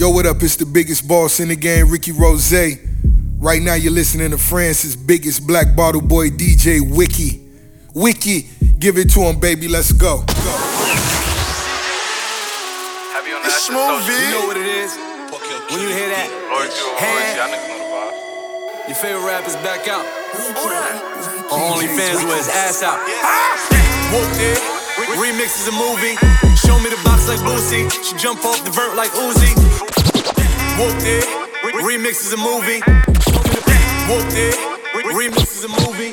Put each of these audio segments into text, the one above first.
Yo, what up? It's the biggest boss in the game, Rick Ross. Right now, you're listening to France's biggest black bottle boy, DJ Wiki. Wiki, give it to him, baby. Let's go. It's Smoothie. You know what it is? When you hear that, your favorite rapper's back out. On OnlyFans with his ass out. Ah! Whoop it. Remix is a movie. Show me the box like Boosie. She jump off the vert like Uzi. Whoop it. Remix is a movie. Whoop it. Remix is a movie.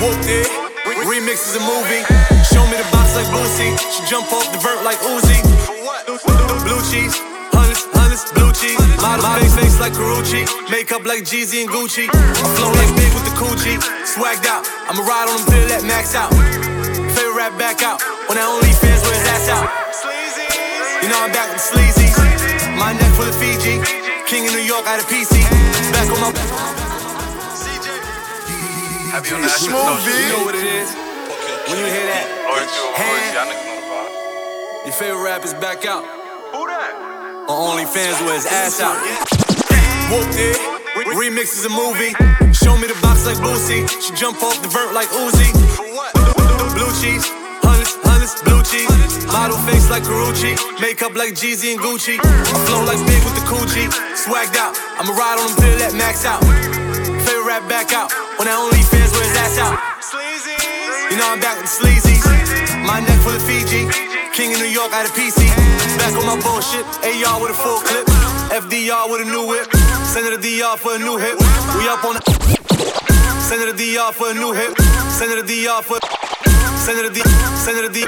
Whoop it. Remix is a movie. Show me the box like Boosie. She jump off the vert like Uzi. Blue cheese. Hundreds, hundreds, blue cheese. Model face, face like Carucci. Makeup like Jeezy and Gucci. I flow like big with the coochie. Swagged out. I'ma ride on them till that max out. Rap back out. On that OnlyFans with his ass out. You know I'm back with sleazy. My neck full of Fiji. King of New York out of PC. Back on my. It's You Smoothie. know what it is? When you hear that, your favorite rapper's back out. On OnlyFans with his ass out. Whooped it. Remix is a movie. Show me the box like Boosie. She jump off the vert like Uzi. Blue cheese. Hundreds, hundreds, blue cheese. Model face like Carucci. Makeup like Jeezy and Gucci. I flow like big with the coochie. Swagged out. I'ma ride on them till that max out. Favorite rap back out. On that OnlyFans with his ass out. You know I'm back with the sleazy. My neck full of Fiji. King of New York out of PC. Back on my bullshit. AR with a full clip. FDR with a new whip. Send it to DR for a new hit. We up on the. Send it to DR for a new hit. Send it to DR for. To D. To D.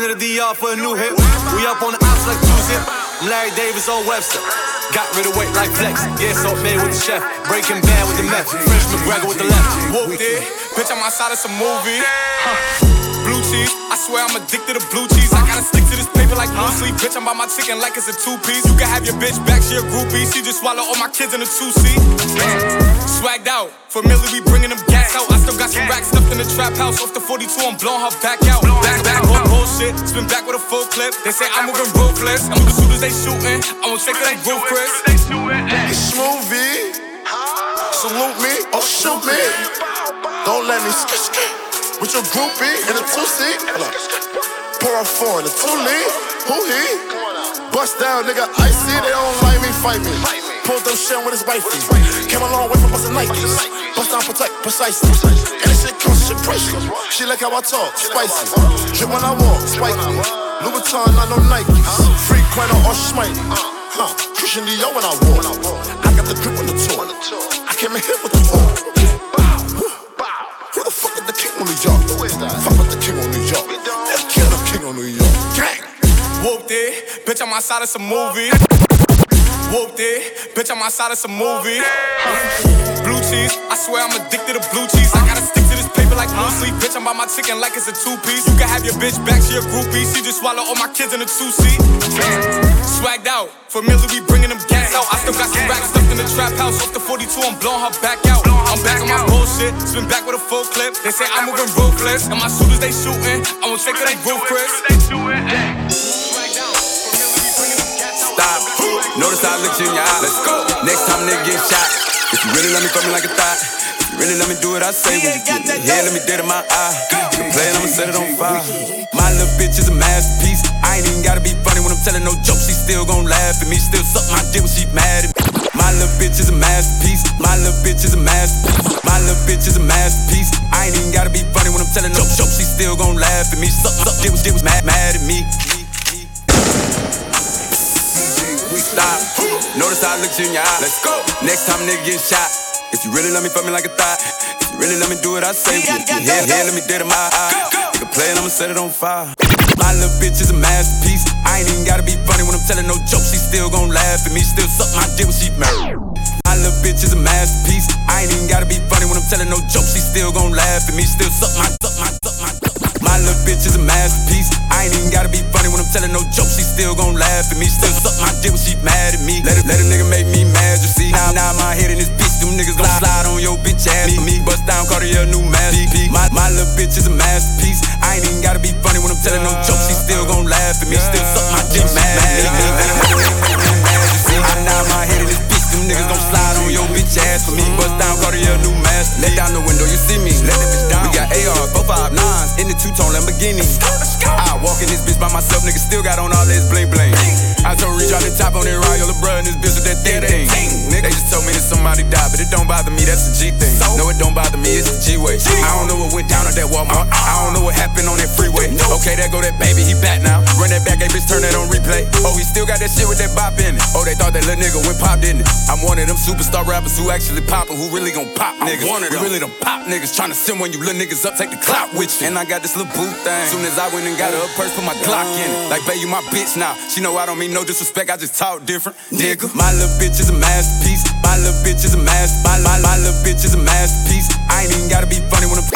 It to DR for a new hit. We up on the ops like two zip. I'm Larry Davis on Webster. Got rid of weight like flex. Yeah, salt made with the chef. Breaking bad with the meth. French McGregor with the left. Whooped it. Bitch, I'm outside of some movie. Blue cheese, I swear I'm addicted to blue cheese. I gotta stick to this paper like blue sleep. Bitch, I'm by my chicken like it's a two piece. You can have your bitch back, she a groupie. She just swallow all my kids in a two seat. Swagged out, familiar, we bringing them gas out. I still got some racks stuffed in the trap house. Off the 42, I'm blowing her back out. Back, back, whole bullshit. Spin back with a full clip. They say I'm moving ruthless. I'm soon as they shooting. I won't take like roof, Chris. It's Smoothie. Salute me or shoot me. Don't let me skit skit with your groupie in a two seat. Pour a four in a two lead. Who he? Bust down, nigga. Icy. They don't like me, fight me. Pulled those shit with his wifey. Came a long way from busting Nikes. Bust down, protect, precisely. And this shit comes shit priceless. She like how I talk, spicy. Drip when I walk, spiky. Louboutin, not no Nikes. Free Quino or Schmitey. Huh, Christian Dior when I walk. I got the grip on the tour. I came in here with the tour. On New York? Fuck with the king on New York. Let's kill the king on New York. Gang. Whooped it. Bitch, I'm outside of some movie. Whooped it. Bitch, I'm outside of some movie. Blue cheese, I swear I'm addicted to blue cheese. I gotta like blue sleep. Bitch, I'm by my chicken like it's a two piece. You can have your bitch back, she a groupie. She just swallow all my kids in a two seat. Swagged out, familiar, we bringing them gas out. I still got some racks stuffed in the trap house. Off the 42, I'm blowing her back out. I'm back on my bullshit, spin back with a full clip. They say I'm moving ruthless. And my shooters, they shooting. I won't take it like roof. Stop. Notice I looked you in your eye. Let's go. Next time nigga get shot. If you really love me fuck me like a thought. If really let me do what I say when you get me here, let me dead in my eye. You play it, I'ma set it on fire. My little bitch is a masterpiece. I ain't even gotta be funny when I'm telling no jokes. She still gon' laugh at me. Still suck my dick when she mad at me. My little bitch is a masterpiece. My little bitch is a masterpiece. My little bitch is a masterpiece. I ain't even gotta be funny when I'm telling no jokes. She still gon' laugh at me. Suck, suck dick when she was mad, mad at me. We stop. Notice how I looked you in your eye. Let's go. Next time nigga get shot. If you really let me fuck me like a thought. If you really let me do what I say. You get here, here, let me dead in my eye. Nigga play it, I'ma set it on fire. My little bitch is a masterpiece. I ain't even gotta be funny when I'm telling no jokes. She still gon' laugh at me. Still suck my dick when she married. My little bitch is a masterpiece. I ain't even gotta be funny when I'm telling no jokes. She still gon' laugh at me. Still suck my, suck my, suck my, suck my. My little bitch is a masterpiece. I ain't even gotta be funny when I'm telling no jokes. She still gon' laugh at me. Still suck my dick when she mad at me. Let a, let a nigga make me mad, you see. Now, now my head in this bitch. Them niggas gon' slide on your bitch ass. Me, me bust down, Cartier, new masterpiece. My, my little bitch is a masterpiece. I ain't even gotta be funny when I'm telling no jokes. She still gon' laugh at me. Still suck my dick mad. At me. Let a, let a, let a, let them niggas gon' slide on your bitch ass for me. Bust down, Cartier, new mask. Let down the window, you see me. Let that bitch down. We got AR, 459s in the two tone Lamborghini. I walk in this bitch by myself, nigga still got on all this bling bling. I told Reach out the top on that ride, your bruh in this bitch with that thing thing. They just told me that somebody died, but it don't bother me, that's a G thing. No, it don't bother me, it's the G way. I don't know what went down at that Walmart. Uh-uh. I don't know what happened on that freeway. Okay, there go that baby, he back now. Run that back, hey bitch, turn that on replay. Oh, he still got that shit with that bop in it. Oh, they thought that little nigga went pop, didn't it? I'm one of them superstar rappers who actually poppin', who really gon' pop niggas. One of them. We really them pop niggas, tryna send when you little niggas up, take the clout with you. And I got this little boot thing. Soon as I went and got her a purse, put my Glock in it. Like, babe, you my bitch now. She know I don't mean no disrespect, I just talk different. Nigga, my little bitch is a masterpiece. My little bitch is a master. My, my, my little bitch is a masterpiece. I ain't even gotta be funny when I'm.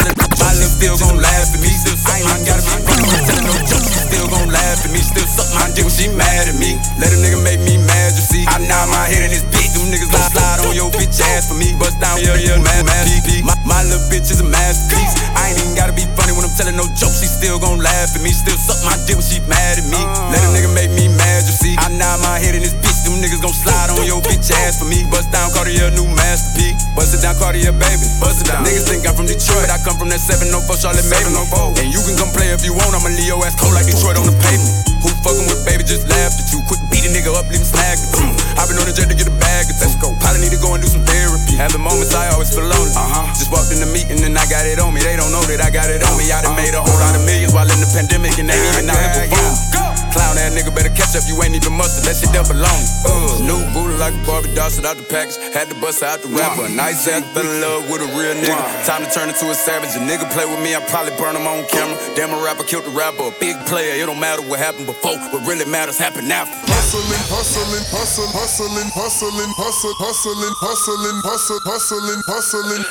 My little still gon' laugh at me. I ain't even gotta be funny when I'm telling no jokes. Still gon' laugh at me. Still suck my dick when she mad at me. Let a nigga make me mad, you see. I nod my head in this bitch. Them niggas gon' slide on your bitch ass for me. Bust down, yeah, yeah, mad, mad, my, my little bitch is a masterpiece. I ain't even gotta be funny when I'm telling no jokes. She still gon' laugh at me. Still suck my dick when she mad at me. Let a nigga make me mad, you see. I nod my head in this bitch. Them niggas gon' slide on your bitch ass for me. Bust down Cartier, new masterpiece. Bust it down Cartier, baby. Bust it down. Niggas think I'm from Detroit. I come from that 704 Charlotte Maven. And you can come play if you want. I'ma leave your ass cold like Detroit on the pavement. Who fucking with baby just laughed at you. Quick beat a nigga up, leave him snagged. i been on the jet to get a bag Of. Let's go. Probably need to go and do some therapy. Having moments I always feel lonely. Uh-huh. Just walked in the meeting and I got it on me. They don't know that I got it on me. I done uh-huh. made a whole lot of millions while in the pandemic and they ain't even out here performing. Clown that nigga better catch up, you ain't even mustard. That shit double belong. Uh, new booty like a Barbie doll, shit out the package. Had to bust out the rapper. Nice ass, fell in love with a real nigga. Time to turn into a savage. A nigga play with me, I probably burn him on camera. Damn, a rapper killed the rapper. A big player, it don't matter what happened before. What really matters happened after. Hustling, hustling, hustling, hustling, hustling, hustling, hustling, hustling, hustling, hustling, hustling.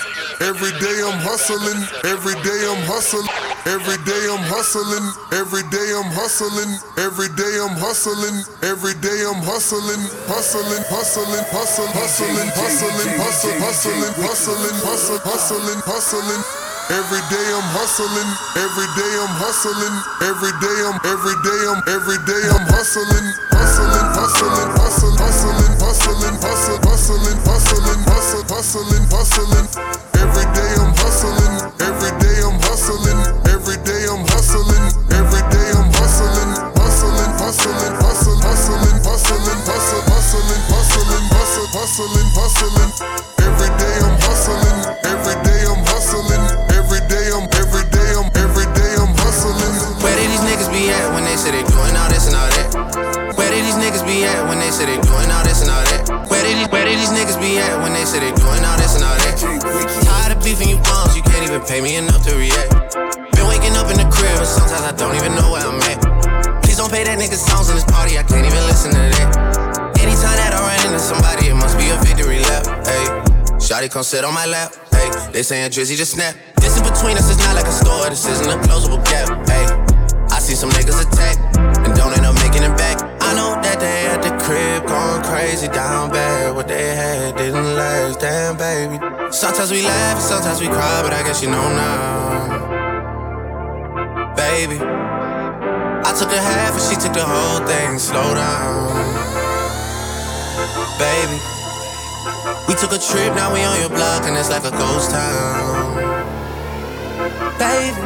Every day I'm hustling. Every day I'm hustling. Every day I'm hustling. Every day I'm hustling. Every day I'm hustling. Every day I'm hustling. Hustling, hustling, hustling, hustling, hustling, hustling, hustling, hustling, hustling, hustling, hustling. Every day I'm hustling. Every day I'm hustling. Every day I'm. Every day I'm. Every day I'm hustling. Hustling, hustling, hustling, hustling, hustling, hustling, hustling, hustling, hustling, hustling, hustling. Every day I'm hustling. Every day I'm hustling. Pay me enough to react. Been waking up in the crib, and sometimes I don't even know where I'm at. Please don't pay that nigga songs in this party, I can't even listen to that. Anytime that I run into somebody, it must be a victory lap. Hey, Shotty come sit on my lap. Hey, they saying Drizzy just snap. This in between us is not like a store, this isn't a closable gap. Hey, I see some niggas attack crib going crazy down bad. What they had didn't last, damn baby. Sometimes we laugh, sometimes we cry, but I guess you know now. Baby, I took a half and she took the whole thing. Slow down, baby. We took a trip, now we on your block and it's like a ghost town. Baby,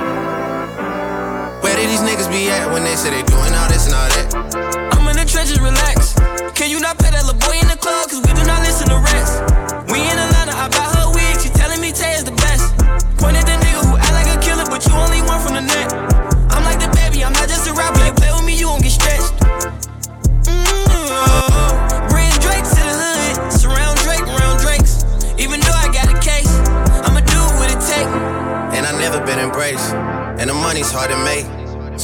where did these niggas be at when they say they doing all this and all that? Trenches, relax. Can you not pay that little boy in the club? Cause we do not listen to rest. We in Atlanta, I buy her wig, she telling me Tay is the best. Point at the nigga who act like a killer, but you only one from the net. I'm like the baby, I'm not just a rapper. You play with me, you won't get stretched. Mm-hmm. Bring Drake to the hood, surround Drake around Drakes. Even though I got a case, I'ma do what it take. And I never been embraced, and the money's hard to make.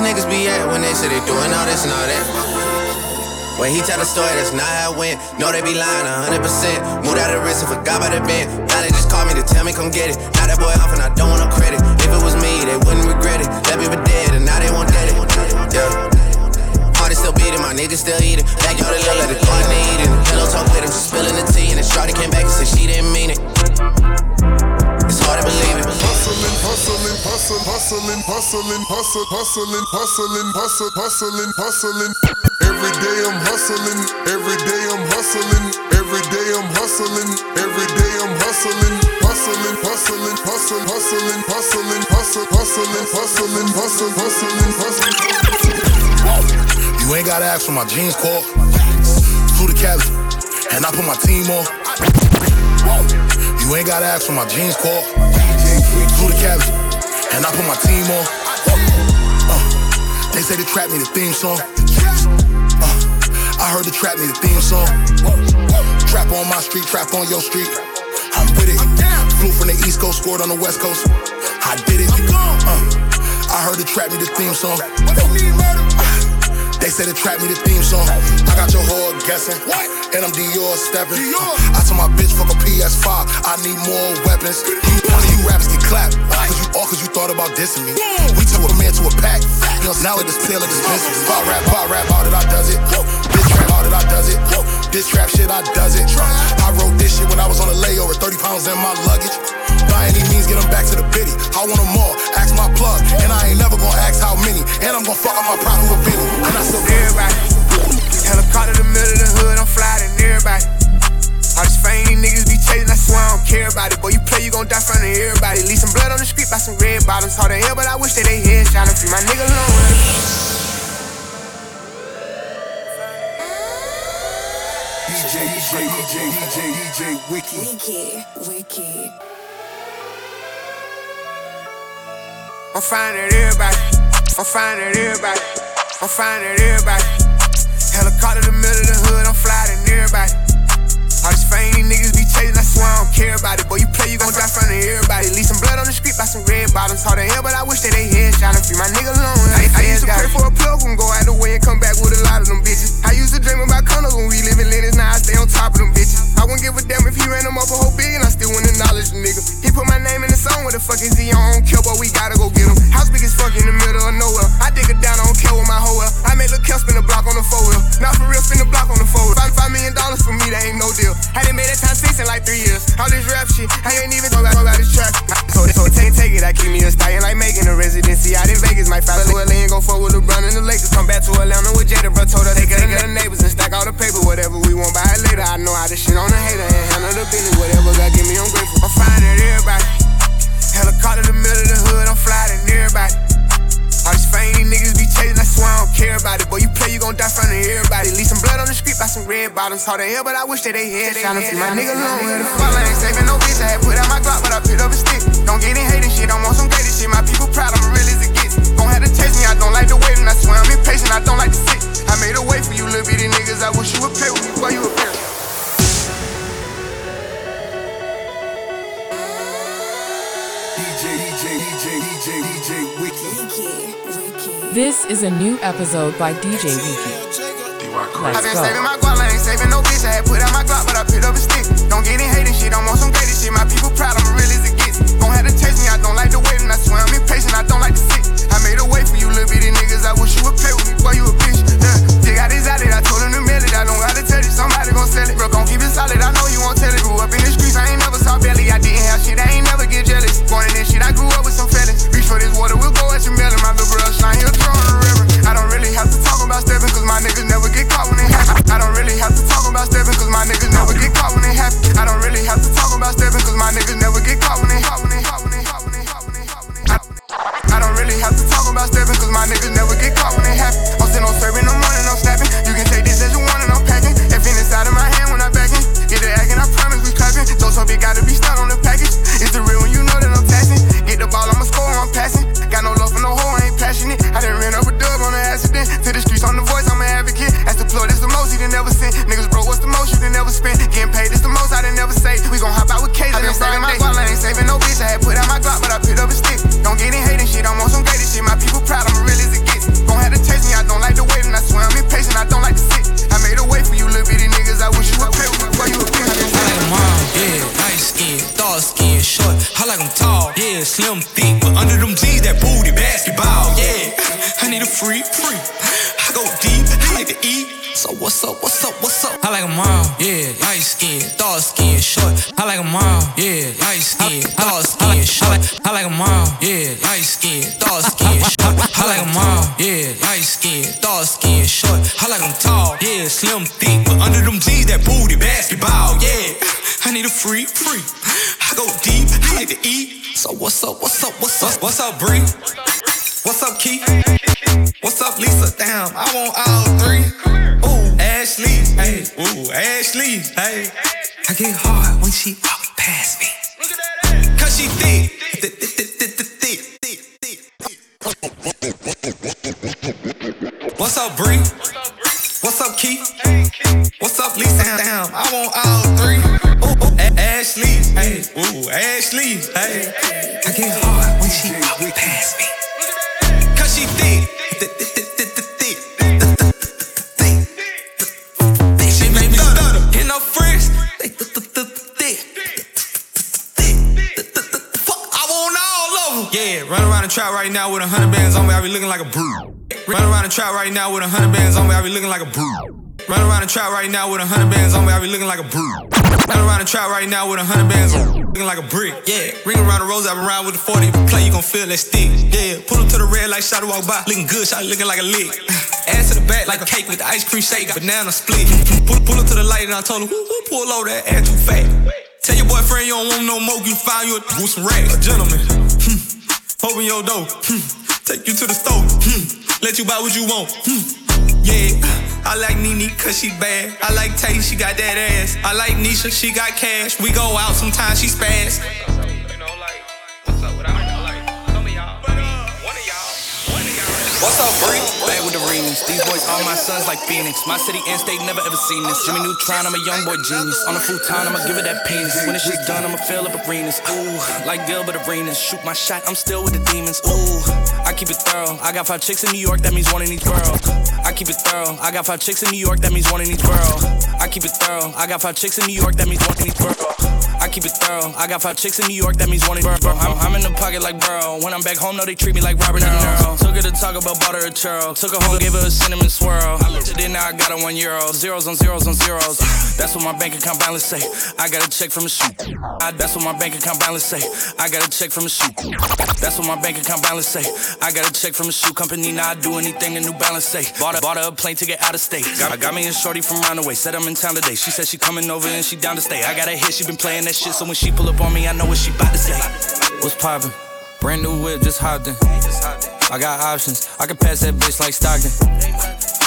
These niggas be at when they say they doing all this and all that? When he tell the story, that's not how it went. No, they be lying 100%. Moved out of the risk and forgot about the bend. Now they just call me to tell me come get it. Now that boy off and I don't want no credit. If it was me, they wouldn't regret it. Left me for dead and now they won't get it. Yeah. Is still beating, my niggas still eating. Backyard, it look like the corn they eating. Pillow talk with him, she spilling the tea. And then Shorty came back and said she didn't mean it. It's hard to believe it. Hustling, hustling, hustling, hustling, hustle, hustling, hustling, hustle, hustling, hustling. Every day I'm hustling, every day I'm hustling, every day I'm hustling, every day I'm hustling, hustling, hustling, hustling, hustling, hustling, hustle, hustling, hustling, hustling, hustling, hustling. You ain't gotta ask for my jeans call. Flew to Cali, and I put my team on. You ain't gotta ask for my jeans call. To Cali, and I put my team on. Uh, they say the trap me the theme song. Uh, I heard the trap me the theme song. Trap on my street, trap on your street. I'm with it. Flew from the East Coast, scored on the West Coast. I did it. Uh, I heard the trap me the theme song. They say the trap me the theme song. I got your whore guessing. What? And I'm Dior stepping. Dior. I told my bitch fuck a PS5. I need more weapons. One of you rappers get clapped. Cause you all cause you thought about dissing me. We took a man to a pack. You know, now it just pill and dismiss me. Pop rap, pop rap, all that I does it. This trap, all that I does it. This trap shit, I does it. I wrote this shit when I was on a layover. 30 pounds in my luggage. By any means, get them back to the bitty. I want them all. Ask my plug. And I ain't never gonna ask how many. And I'm gonna fuck up my pride who a bitty. And I still everybody. Helicopter the middle of the hood, I'm flying everybody. All this fame these niggas be chasing, I swear I don't care about it. Boy, you play, you gon' die in front of everybody. Leave some blood on the street by some red bottoms. Hard to hell, but I wish that they head shot and free my nigga alone. DJ, DJ, DJ, DJ, DJ, Wiki. Wiki, Wiki. I'm fine at everybody. I'm fine at everybody. I'm fine at everybody. Helicopter the middle of the hood, I'm flying everybody. All this fame these niggas be chasing, I swear I don't care about it. Boy, you play, you gon' die in front of everybody. Leave some blood on the street by some red bottoms. Hard to hell, but I wish that they head shot and free my nigga alone. I, I used to pray for a plug and go out the way and come back with a lot of them bitches. I used to dream about condos when we live in Lennox, now I stay on top of them bitches. I wouldn't give a damn if he ran them up a whole billion, I still wouldn't acknowledge the nigga. He put my name in the song, what the fuck is he? I don't care, but we gotta go get him. House big as fuck in the middle of nowhere. I dig it down, I don't care with my hoe well. I made Lil' Kel spin the block on the four wheel. Not for real, spin the block on the four wheel. Five, five million dollars for me, that ain't no deal. Hadn't made that time six in like three years. All this rap shit, I ain't even talk about, about this track. So, so take, take it, I keep me a stallion like making a residency out in Vegas. Might fly to LA and go fuck with LeBron and the Lakers. Come back to Atlanta with Jada, bro. Told her it to the neighbors and stack all the paper. Whatever we want, buy it later. I know how to shit on the hater and handle the business. Whatever God give me, I'm grateful. I'm fine at everybody. Helicopter the middle of the hood, I'm flying everybody. All this fame these niggas be chasing, I swear I don't care about it. Boy, you play, you gon' die front of everybody. Leave some blood on the street by some red bottoms. Hard to hell, but I wish that they head shot and free my nigga alone. Where the fuck I ain't saving no bitch. I had put out my Glock, but I picked up a stick. Don't get in hating shit, I'm on some gated shit. My people proud, I'm real as it gets. Gon' have to chase me, I don't like the waiting. I swear I'm impatient, I don't like to sit. I made a way for you little bitty niggas. I wish you would pay with me while you a parent. DJ, DJ, DJ, Wiki. This is a new episode by DJ Wiki. I've Let's been go. saving my guap, I ain't saving no bitch. I had put out my Glock, but I picked up a stick. Don't get in hating shit, I'm on some gated shit. My people proud, I'm real as it gets. Gon' have to taste me, I don't like the waiting. I swear I'm impatient, I don't like to sit. I made a way for you little bitty niggas. I wish you would play with me, boy, you a bitch. Yeah, somebody gon' sell it. Bro, gon' keep it solid, I know you won't tell it. Grew up in the streets, I ain't never saw belly. I didn't have shit, I ain't never get jealous. Born in this shit, I grew up with some fellas. Reach for this water, we'll go at your melon. My little bro, slime, he'll throw in the river. I don't really have to talk about stepping, cause my niggas never get caught when it happen. I don't really have to talk about stepping, cause my niggas never get caught when it happen. I don't really have to talk about stepping, cause my niggas never get caught when it happen. I don't really have to talk about stepping, cause my niggas never get caught when it happen. I'm still on serving, I'm running, I'm snapping. You can take Inside of my hand when I back in. Get it acting, I promise we clapping. Those hope it gotta be stuck on the package. It's the real when you know that I'm taxing. Get the ball, I'ma score, I'm passing. Got no love for no hoe, I ain't passionate. I done ran up a dub on an accident. To the streets on the voice, I'm an advocate. That's the plug, that's the most you done never sent. Niggas broke, what's the most you done never spent? Getting paid, it's the most I done never say. We gon' hop out with K's. I been saving my guap, I ain't saving no bitch. I had put out my Glock, but I picked up a stick. Don't get in hating shit, I'm on some gated shit. My people proud, I'm real as it gets. Gon' have to taste me, I don't like the waiting. I swear I'm impatient, I don't like to I wish you would pay before you would pay. I like mom, yeah, Nice skin, dark skin, short. I like them tall, yeah, slim, thick, but under them jeans that booty basketball, yeah. I need a freak, freak. I go deep, I like to eat. So what's up, what's up, what's up? I like 'em all, yeah, light skin, dark skin, short. I like 'em all, yeah, light skin, dark skin, short. I like 'em all, yeah, light skin, dark skin, short. I like 'em all, yeah, light skin, dark skin, short. I like 'em tall, yeah, slim, thick, but under them jeans, that booty basketball, yeah. I need a free, free. I go deep, I like to eat. So what's up, what's up, what's up, what's up, Bree? What's up, Keith? What's up, Lisa? Damn, I want all three. Ooh, Ashley, hey, ooh, Ashley, hey. I get hard when she walk past me. Cause she thick. What's up, Bree? What's up, Keith? What's up, Lisa? Damn, I want all three. Ooh, Ashley, hey, ooh, Ashley, hey. I get hard when she walk past me. Run around the trap right now with a hundred bands on me, I be looking like a brute. Run around the trap right now with a hundred bands on me, I be looking like a brute. Run around the trap right now with a hundred bands on me, I be looking like a brute. Run around the trap right now with a hundred bands on me, looking like a brick. Yeah, ring around the rose, I been around with the 40. If you play, you gon' feel that stick. Yeah, pull up to the red light, shot walk by, looking good, shot looking like a lick. Ass to the back like a cake with the ice cream shake, banana split. Pull, pull up to the light and I told him, who, who pull over that ass too fat? Tell your boyfriend you don't want no more, you find you a, with some racks. A gentleman. Open your door, hmm. take you to the store, hmm. let you buy what you want. Hmm. Yeah, I like Nene cause she bad. I like Tay, she got that ass. I like Nisha, she got cash. We go out sometimes, she spaz. Up, Bree? Back with the remix. These boys all my sons like Phoenix. My city and state never ever seen this. Jimmy Neutron, I'm a young boy genius. On a futon, I'ma give it that penis. When this shit's done, I'ma fill up arenas. Ooh, like Gilbert Arenas. Shoot my shot, I'm still with the demons. Ooh, I keep it thorough. I got five chicks in New York, that means one in each borough. I keep it thorough. I got five chicks in New York, that means one in each borough. I keep it thorough. I got five chicks in New York, that means one in each borough. I keep it thorough. I got five chicks in New York, that means one in borough. I'm, I'm in the pocket like Burrow. When I'm back home, no, they treat me like Robert De Niro. Took her to talk about, bought her a churl. Took her home, gave her a cinnamon swirl. I looked it, now I got her one euro. Zeros on zeros on zeros. That's what my bank account balance say. I got a check from a shoot. I, that's what my bank account balance say. I got a check from a shoot. That's what my bank account balance say. I got a check from a shoe company. Now I do anything a New Balance say. Bought her, bought a plane to get out of state. Got, got me a shorty from Runaway. Said I'm in town today. She said she coming over and she down to stay. I got a hit. She been playing that shit. So when she pull up on me, I know what she about to say. What's poppin'? Brand new whip, just hopped in. I got options. I can pass that bitch like Stockton.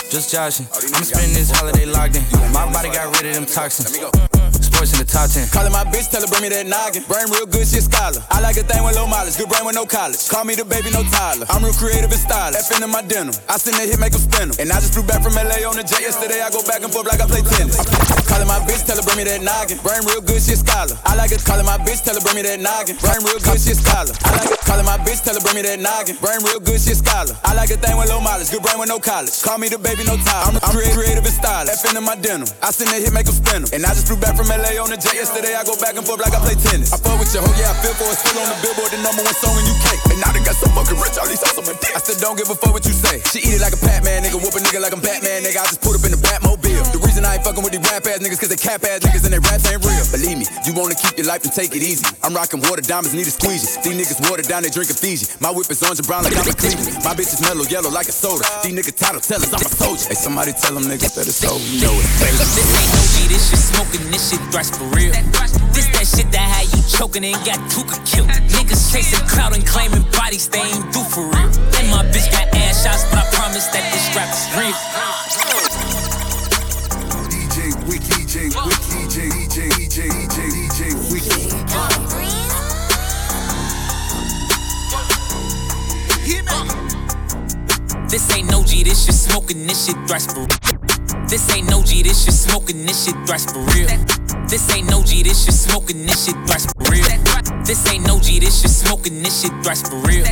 Just joshing. I'm spending this holiday locked in. My body got rid of them toxins. Sports in the top 10. Callin' my bitch, tell her bring me that noggin. Brain real good, she a scholar. I like a thing with low mileage, good brain with no college. Call me the baby, no Tyler. I'm real creative and stylish. F in my denim. I send that hit, make 'em spin. And I just flew back from LA on the jet yesterday. I go back and forth like I play tennis. Callin' my bitch, tell her bring me that noggin. Brain real good, she a scholar. I like it. Callin' my bitch, tell her bring me that noggin. Brain real good, she a scholar. I like it. Callin' my bitch, tell her bring me that noggin. Brain real good, she a scholar. I like a thing with low mileage, good brain with no college. Call me the baby, no Tyler. I'm, I'm creative and stylish. F in my denim. I send that hit, make 'em spin. And I just flew back from LA on the jet yesterday. I go back and forth like I play tennis. I fuck with your hoe, yeah, I feel for it. Still on the billboard, the number one song in UK. And now they got so fucking rich, all these hoes on my dick. I still don't give a fuck what you say. She eat it like a Pac-Man, nigga. Whoop a nigga like I'm Batman, nigga. I just put up in the Batmobile. The reason I fucking with these rap ass niggas, cause they cap ass niggas and they raps ain't real. Believe me, you wanna keep your life and take it easy. I'm rocking water diamonds, need a squeegee. These niggas water down, they drinking Fiji. My whip is orange and brown like I'm a Cleveland. My bitch is mellow yellow like a soda. These niggas title tellers, I'm a soldier. Hey, somebody tell them niggas that it's so you know it. This ain't no G, this shit smoking, this shit thrash for real. This that shit that had you choking and got Tooka killed. Niggas chasing clout and claiming bodies they ain't do for real. And my bitch got ass shots, but I promise that this strap is real. DJ, DJ, DJ, DJ. This ain't no G, this shit smoking, this shit thrash for real. This ain't no G, this shit smoking, this shit thrash for real. This ain't no G, this shit smoking, this shit thrash for real. This ain't no G, this shit smoking, this shit thrash for real.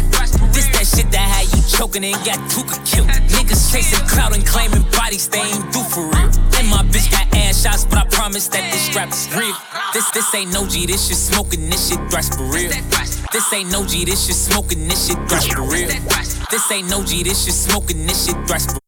This that shit that had you choking and got Tooka killed. Niggas chasing clout and claiming bodies they ain't do for real. And my bitch got ass shots, but I promise that this strap is real. This this ain't no G, this shit smoking, this shit thrash for real. This ain't no G, this shit smoking, this shit thrash for real. This ain't no G, this shit smoking, this shit thrash for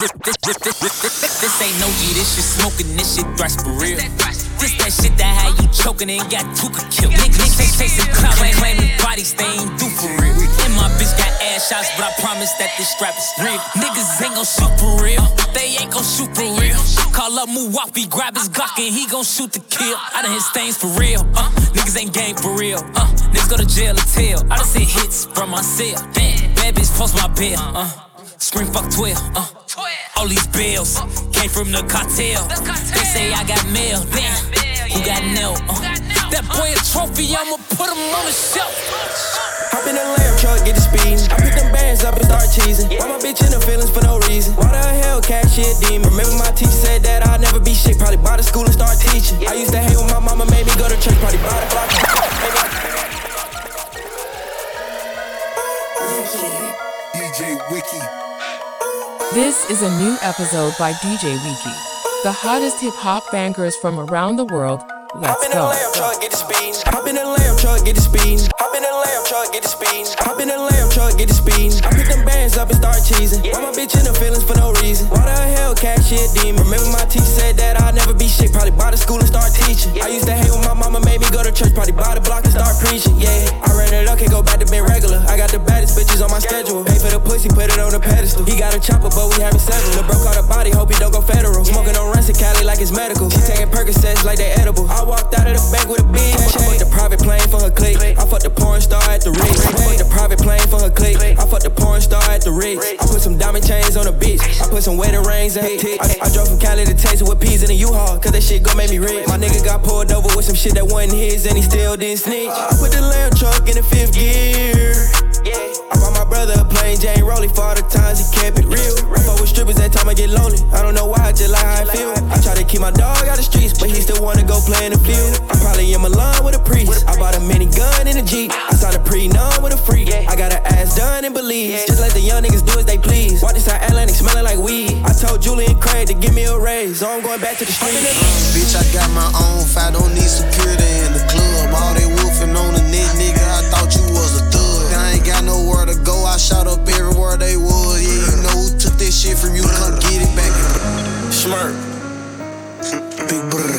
this, this ain't no G, this shit smoking, this shit thrash for real. This that shit that had you choking and got Tooka killed. Niggas chase, chasing clout, claim, claiming bodies they ain't do for real. And my bitch got ass shots, but I promise that this strap is real. Niggas ain't gon' shoot for real, they ain't gon' shoot for real. Call up Muwapi, grab his Glock and he gon' shoot the kill. I done hit stains for real, uh, niggas ain't game for real, uh, niggas go to jail or tell. I done seen hits from my cell, damn, bad bitch post my bill, uh, scream fuck 12, uh. All these bills came from the cartel. They say I got mail, damn. Who got nailed? Uh, that boy a trophy, I'ma put him on the shelf. Hop in the lamb truck, get the speed. I pick them bands up and start cheesing. Why my bitch in the feelings for no reason? Why the hell cash shit demon? Remember my teacher said that I'll never be shit. Probably buy the school and start teaching. I used to hate when my mama made me go to church. Probably buy the block. DJ Wiki. This is a new episode by DJ Wiki. The hottest hip hop bangers from around the world. Let's Hop in the go. Lamb truck, get the speed. Hop in the lamb truck, get the speed. Hop in the lamb truck, get the speed. Hop in the lamb truck, get the speed. I pick them bands up and start cheesing. Why my bitch in the feelings for no reason? Why the hell cash shit demon? Remember my teacher said that I'd never be shit. Probably buy the school and start teaching. I used to hate when my mama made me go to church. Probably buy the block and start preaching. Yeah, I ran it up, can't go back to being regular. I got the baddest bitches on my schedule. Pay for the pussy, put it on the pedestal. He got a chopper, but we having several. The broke out a body, hope he don't go federal. Smoking on Rancid Cali like it's medical. She taking Percocets like they edible. I walked out of the bank with a big check. I fucked the private plane for her click. I fucked the porn star at the Ritz. I fucked the private plane for her click. I fucked the porn star at the Ritz. I put some diamond chains on the bitch. I put some wedding rings in her tits. I, I drove from Cali to Texas with peas in a U-Haul, cause that shit gon' make me rich. My nigga got pulled over with some shit that wasn't his and he still didn't snitch. I put the lamb truck in the fifth gear. I bought my brother a plain Jane Rollie for all the times he kept it real. I fuck with strippers that time I get lonely. I don't know why, I just like how I feel. I try to keep my dog out the streets, but he still wanna go play in the field. I probably am alone with a priest. I bought a mini gun in a Jeep. I signed a pre-numb with a freak. I got her ass done in Belize. Just let the young niggas do as they please. Walk this side Atlantic smelling like weed. I told Julian Craig to give me a raise, so I'm going back to the street. Uh, bitch, I got my own I don't need security in the club. All they wolfing on the nigga, nowhere to go, I shot up everywhere they was. Yeah, you know who took that shit from you, come get it back. Smurf. Big brother.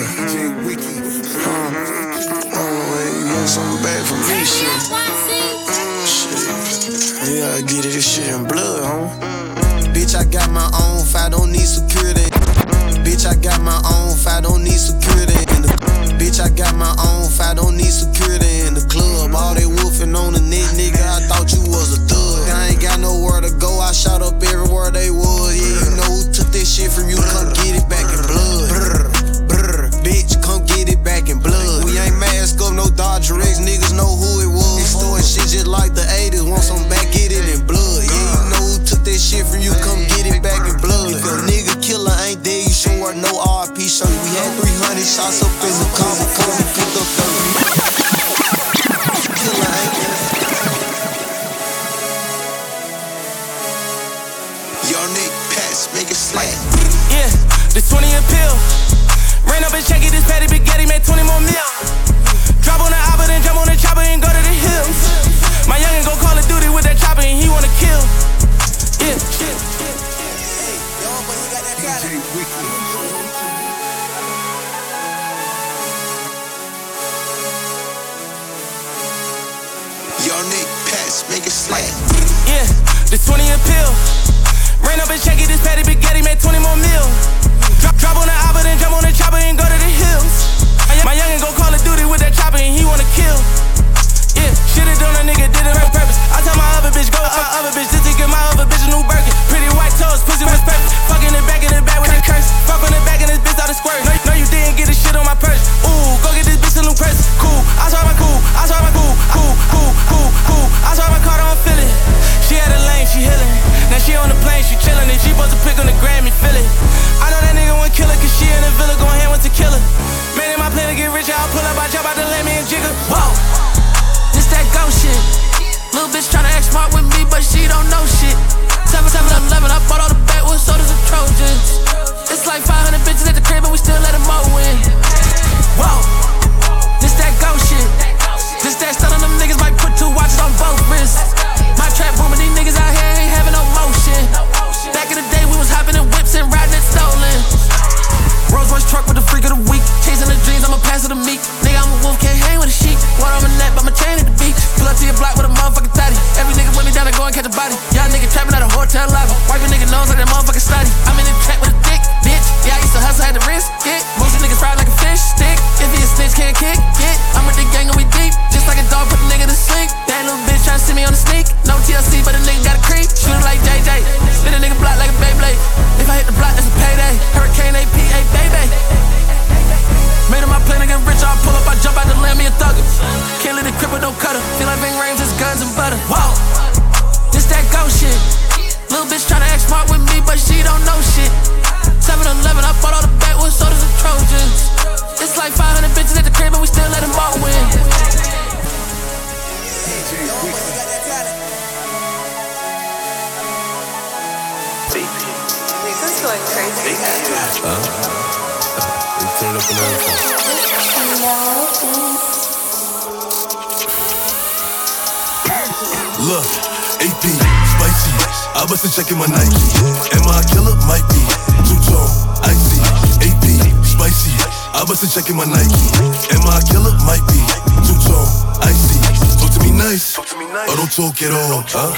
Talk to me nice. Or don't talk at all. Huh?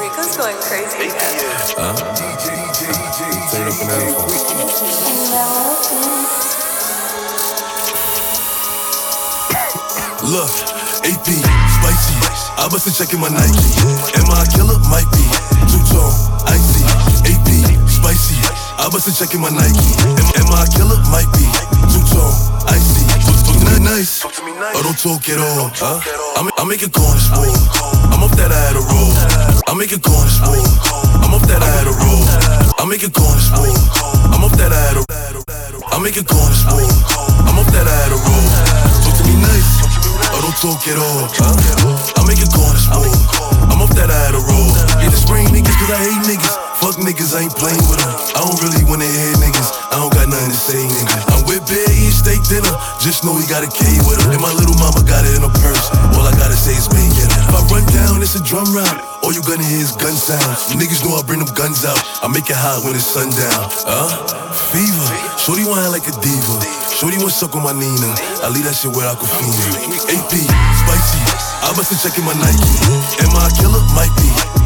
Rico's going crazy. Huh? Turn up and everything. Look, AP, spicy. I bust a check my Nike. Am I a killer? Might be. Two tone, icy. AP, spicy. I bust a check my Nike. Am, am I a killer? Might be. Two tone, icy. Talk, nice. Or don't talk at all. Huh? I make, I make it corner sport. I'm off that I had a roll. I make it corner sport. I'm off that I had a roll. I make it corner sport. I'm off that I had a I make it corner sport. I'm off that I had a roll. Talk to me nice. Or don't talk at all. Huh? I make it corner sport. I'm off that I had a roll. Yeah, the spring niggas cause I hate niggas. Fuck niggas, I ain't playing with them. I don't really wanna hear niggas. I don't got nothing to say, nigga. I'm with Bear eating steak dinner. Just know he got a K with him. And my little mama got it in her purse. All I gotta say is bang it. If I run down, it's a drum round. All you gonna hear is gun sounds. Niggas know I bring them guns out. I make it hot when it's sundown. Huh? Fever. Shorty wanna like a diva. Shorty wanna suck on my Nina. I leave that shit where I could feel it. AP, spicy. I bust a check in my Nike. Am I a killer? Might be.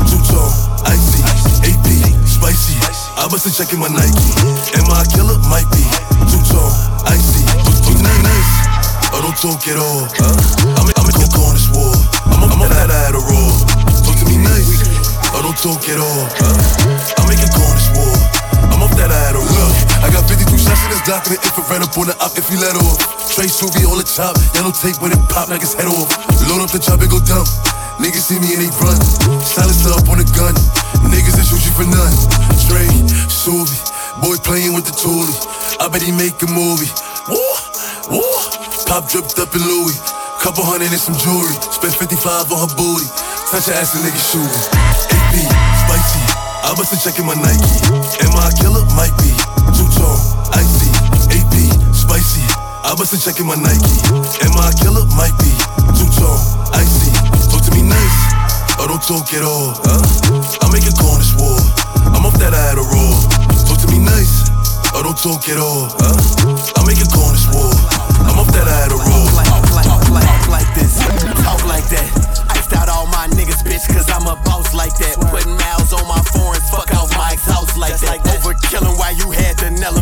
Bust a check in my Nike. Am I a killer? Might be. Two tone, icy. Talk nice, nice. Or don't talk at all. I'm, I'm in corner swore. I'm, I'm on that I had a roll. Talk to me nice. Or don't talk at all. I'm making corner swore. I'm off that I had a roll. I got 52 shots in this document. Infrared up on the op if you let off. Trey Suvi on the top. Yellow tape when it pop, knock his head off. Load up the chop and go dump. Niggas see me and they run. Silence up on the gun. Niggas that shoot you for none. Trey, Suvi, boy playing with the toolie. I bet he make a movie. Woo, woo. Pop dripped up in Louis. Couple hundred and some jewelry. Spent 55 on her booty. Touch her ass and nigga shooting. AP, spicy. I bust a check in my Nike. Am I a killer? Might be. Two tone, icy. AP, spicy. I bust a check in my Nike. Am I a killer? Might be. Or don't talk at all. Huh? I make it corner swore. I'm off that I had a roll. Talk to me nice. Or don't talk at all. Huh? I make it corner swore. I'm off that I had a. Talk like, talk like, talk like this. Talk like that. Iced out all my niggas, bitch, cause I'm a boss like that. Putting miles on my foreigns, fuck off my exhaust like that. Overkilling why you had to nail him the cross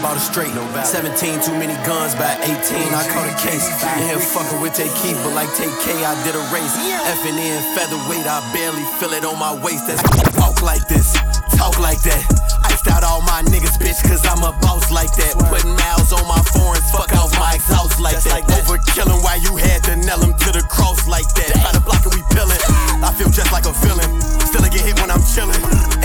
bought a straight. 17, too many guns. By 18, I caught a case. In here fucking with Take Keith, but like Take K, I did a race. Effing in featherweight, I barely feel it on my waist. That's talk like this, talk like that. Iced out all my niggas, bitch, cause I'm a boss like that. Putting miles on my foreigns, fuck out my exhaust like that. Overkilling why you had to nail him to the cross like that. Try to block it, we pillin'. I feel just like a villain. Still I get hit when I'm chillin'.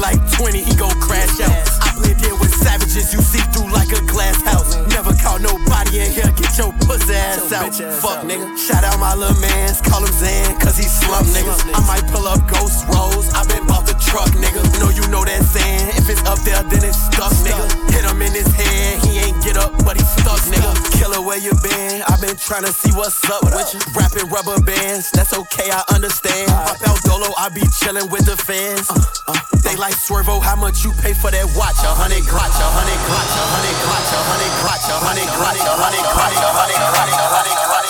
Like 20, he gon' crash out. I blend in with savages, you see through like a glass house. Never caught nobody in here, get your pussy ass out. Fuck nigga. Shout out my little mans, call him Zan, cause he slump niggas. I might pull up ghost rolls, I been bought the truck nigga. Know you know that Zan, if it's up there, then it's stuck nigga. Hit him in his head, he ain't get up, but he stuck nigga. Killer, where you been? I been trying to see what's up with you. Rapping rubber bands, that's okay, I understand. Pop out Dolo, I be chillin' with the fans. Uh, uh, they like Swervo, how much you pay for that watch? A hundred crotch, a hundred crotch, a hundred crotch, a hundred crotch, a hundred crotch, a hundred crotch, a hundred crotch, a hundred crotch, a hundred crotch,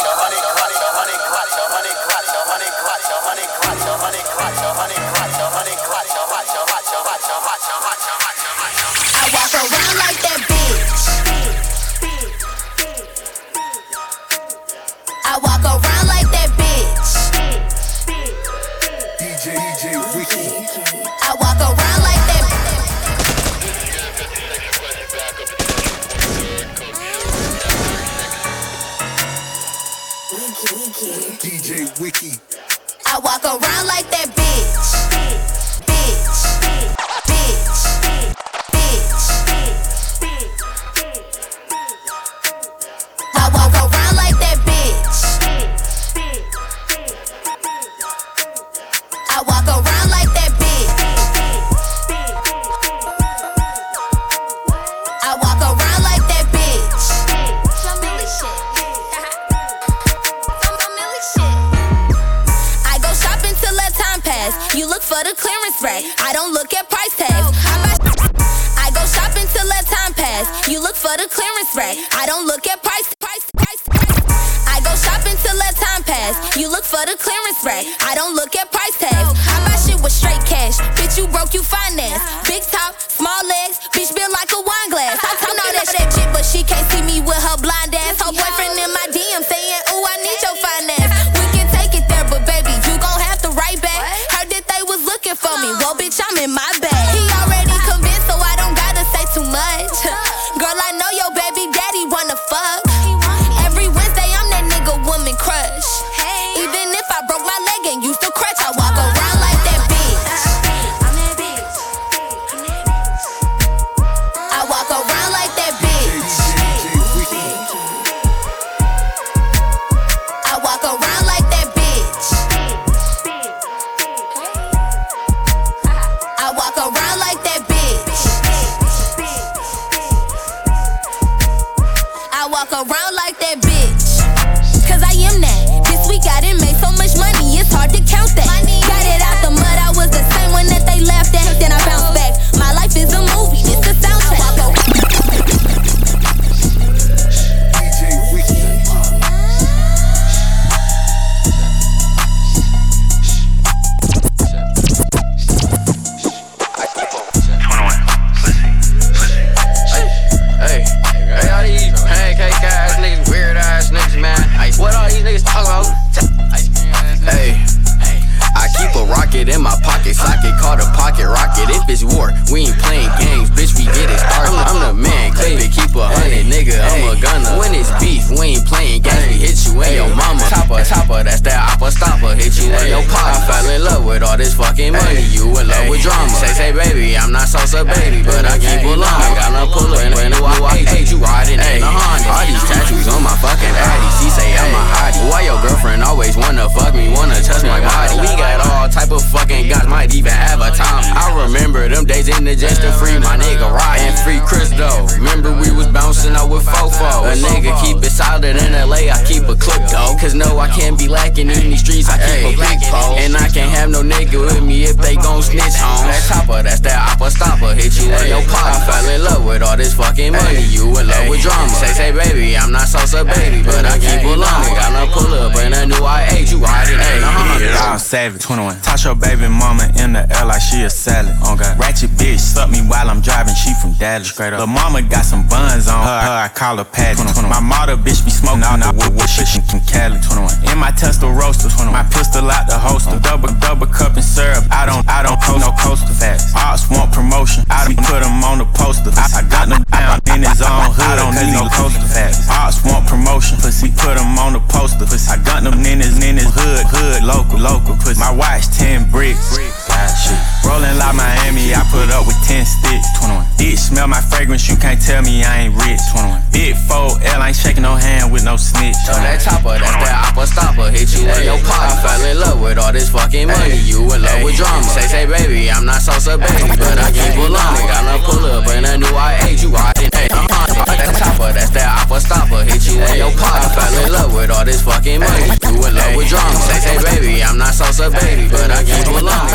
oppa stopper, hit you in your pop. I fell in love with all this fucking money, you in love with drama. Say, say, baby, I'm not salsa, baby, but I keep a long. Got no pull up, and I knew I ate you riding in a Yeah, Honda. I'm savage. 21. Toss your baby mama in the air like she a salad. On God. Ratchet bitch, suck me while I'm driving. She from Dallas. Straight up. Lil' mama got some buns on her. her I call her Patty. 21. My mother bitch be smoking all the wood, wood shit from Cali. 21. In my Tesla Roadster. 21. My pistol out the holster. Double double cup and syrup. I don't I don't post no coaster facts. Ops want promotion. I done put them on the poster. I got them down in his own hood. I don't need no coaster facts. Ops want promotion. We put them on the poster. I got them in his in his hood. Hood local local. Pussy. My watch 10 bricks. Shit. Rolling like Miami, I put up with 10 sticks. 21. Bitch, smell my fragrance, you can't tell me I ain't rich. 21. Big 4L, I ain't shaking no hand with no snitch. So that chopper, that's that oppa stopper, hit you in your pop. I fell in love with all this fucking money, you in love with drama. Say, say, baby, I'm not salsa, baby, but I keep a long. Got no pull up, and I knew I ate you riding in a Honda. That chopper, that's that oppa stopper, hit you in your pop. I fell in love with all this fucking money, you in love with drama. Say, say, baby, I'm not salsa, baby, but I keep a long.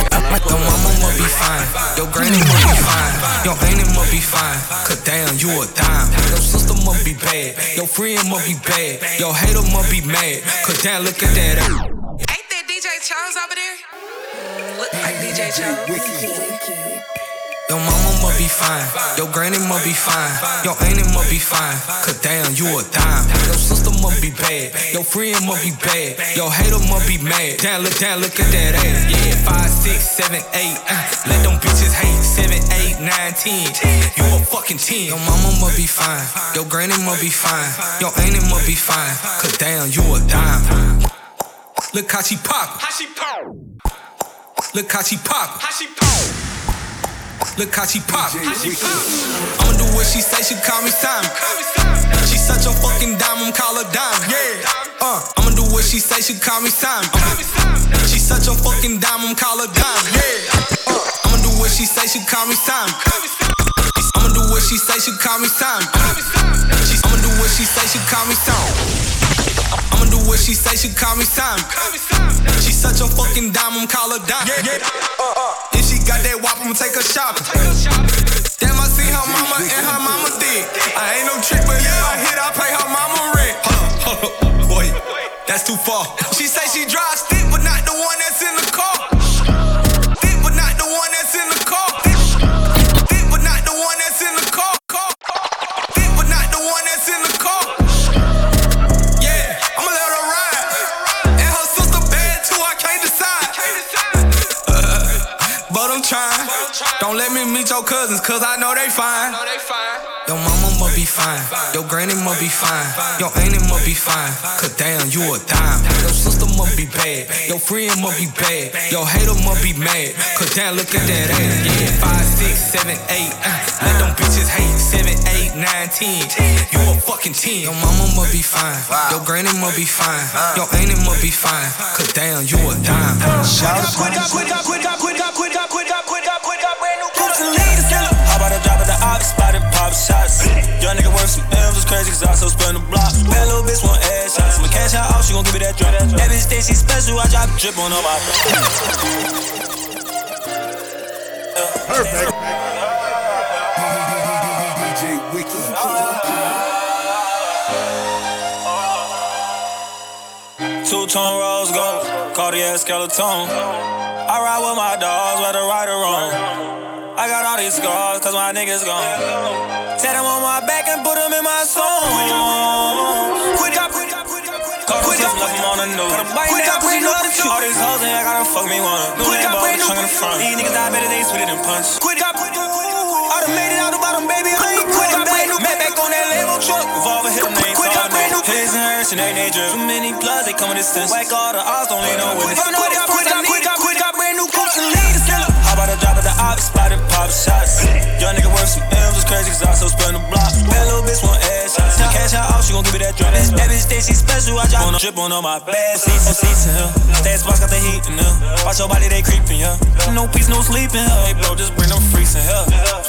Your mama must be fine, your granny must be fine, your auntie must be fine. Cause damn, you a dime. Your sister must be bad, your friend must be bad, your hater must be mad. Cause damn, look at that. Ain't that DJ Charles over there? Look like DJ Charles. Your mama must be fine, your granny must be fine, your auntie must be fine. Cause damn, you a dime. Your sister must be bad, your friend must be bad, your hater must be mad. Damn, look, damn, look at that ass. Yeah, five, six, seven, eight. Uh, let them bitches hate. Seven, eight, nine, ten. You a fucking ten. Your mama must be fine, your granny must be fine, your auntie must be fine. Cause damn, you a dime. Look how she pop. How she pop. Look how she pop. How she pop. Look how she pop. I'ma do what she say, she call me Simon. She such a fucking diamond, call her diamond. Yeah. Uh, I'ma do what she say, she call me Simon. Uh, she such a fucking diamond, call her diamond. Yeah. Uh, I'ma do what she say, she call me Simon. I'ma do what she say, she call me Simon. I'ma do what she say, she call me Simon. I'ma do what she say she call me Simon. She such a fucking dime, I'm call her dime. If she got that wop, I'ma take her shopping. Damn, I see her mama and her mama did. I ain't no trick, but if I hit, I pay her mama rent. Hold up, boy, that's too far. She say she drives Don't let me meet your cousins, cause I know they fine. Your mama must be fine. Your granny must be fine. Your auntie must be fine. Cause damn, you a dime. Your sister must be bad. Your friend must be bad. Your hater must be mad. Cause damn, look at that ass. Yeah, five, six, seven, eight. Uh, let them bitches hate. Seven, eight, nine, ten. You a fucking ten. Your mama must be fine. Your granny must be fine. Your auntie must be fine. Cause damn, you a dime. Shout out, Quit up, quit up, quit up, quit up, quit up, quit up, shots? Young nigga worth some M's, it's crazy cause I so spend the block. Bad little bitch want ass shots. I'ma cash out, she gon' give me that drop. That bitch think she special, I drop drip on her. Perfect. DJ Wiki. Two tone rose gold, Cartier skeleton. I ride with my dogs, whether right or wrong. I got all these scars, cause my niggas gone. Set them on my back and put them in my song. Quit up, quit up, quit up, quit up. Caught him on the news. Got a bite now, cause he love the truth. All these hoes in here gotta fuck me one. New name, ball, the trunk in the front. These niggas die better, they sweeter than punch. Quit up, quit up, quit up. I done made it out the bottom, baby. I ain't quit up, back. Met back on that Lambo truck. Revolver hit they ain't me. His and hers, and they they drip. Too many bloods, they come a distance. Whack all the odds, don't lean no witness. Quit up, quit up, quit up, quit up, brand new Coops and leaders. How about a drop at the op spot and pop shots? Young nigga worth some M's, crazy cause I so spend the block. Bad little bitch want ass shots. Now cash out, she gon' give me that drop. That bitch think she special, I drop on drip on all my bad seats and seats in here. Stats box got the heat in here. Watch your body, they creepin' here. No peace, no sleep in here. Hey bro, just bring them freaks in here. Yeah,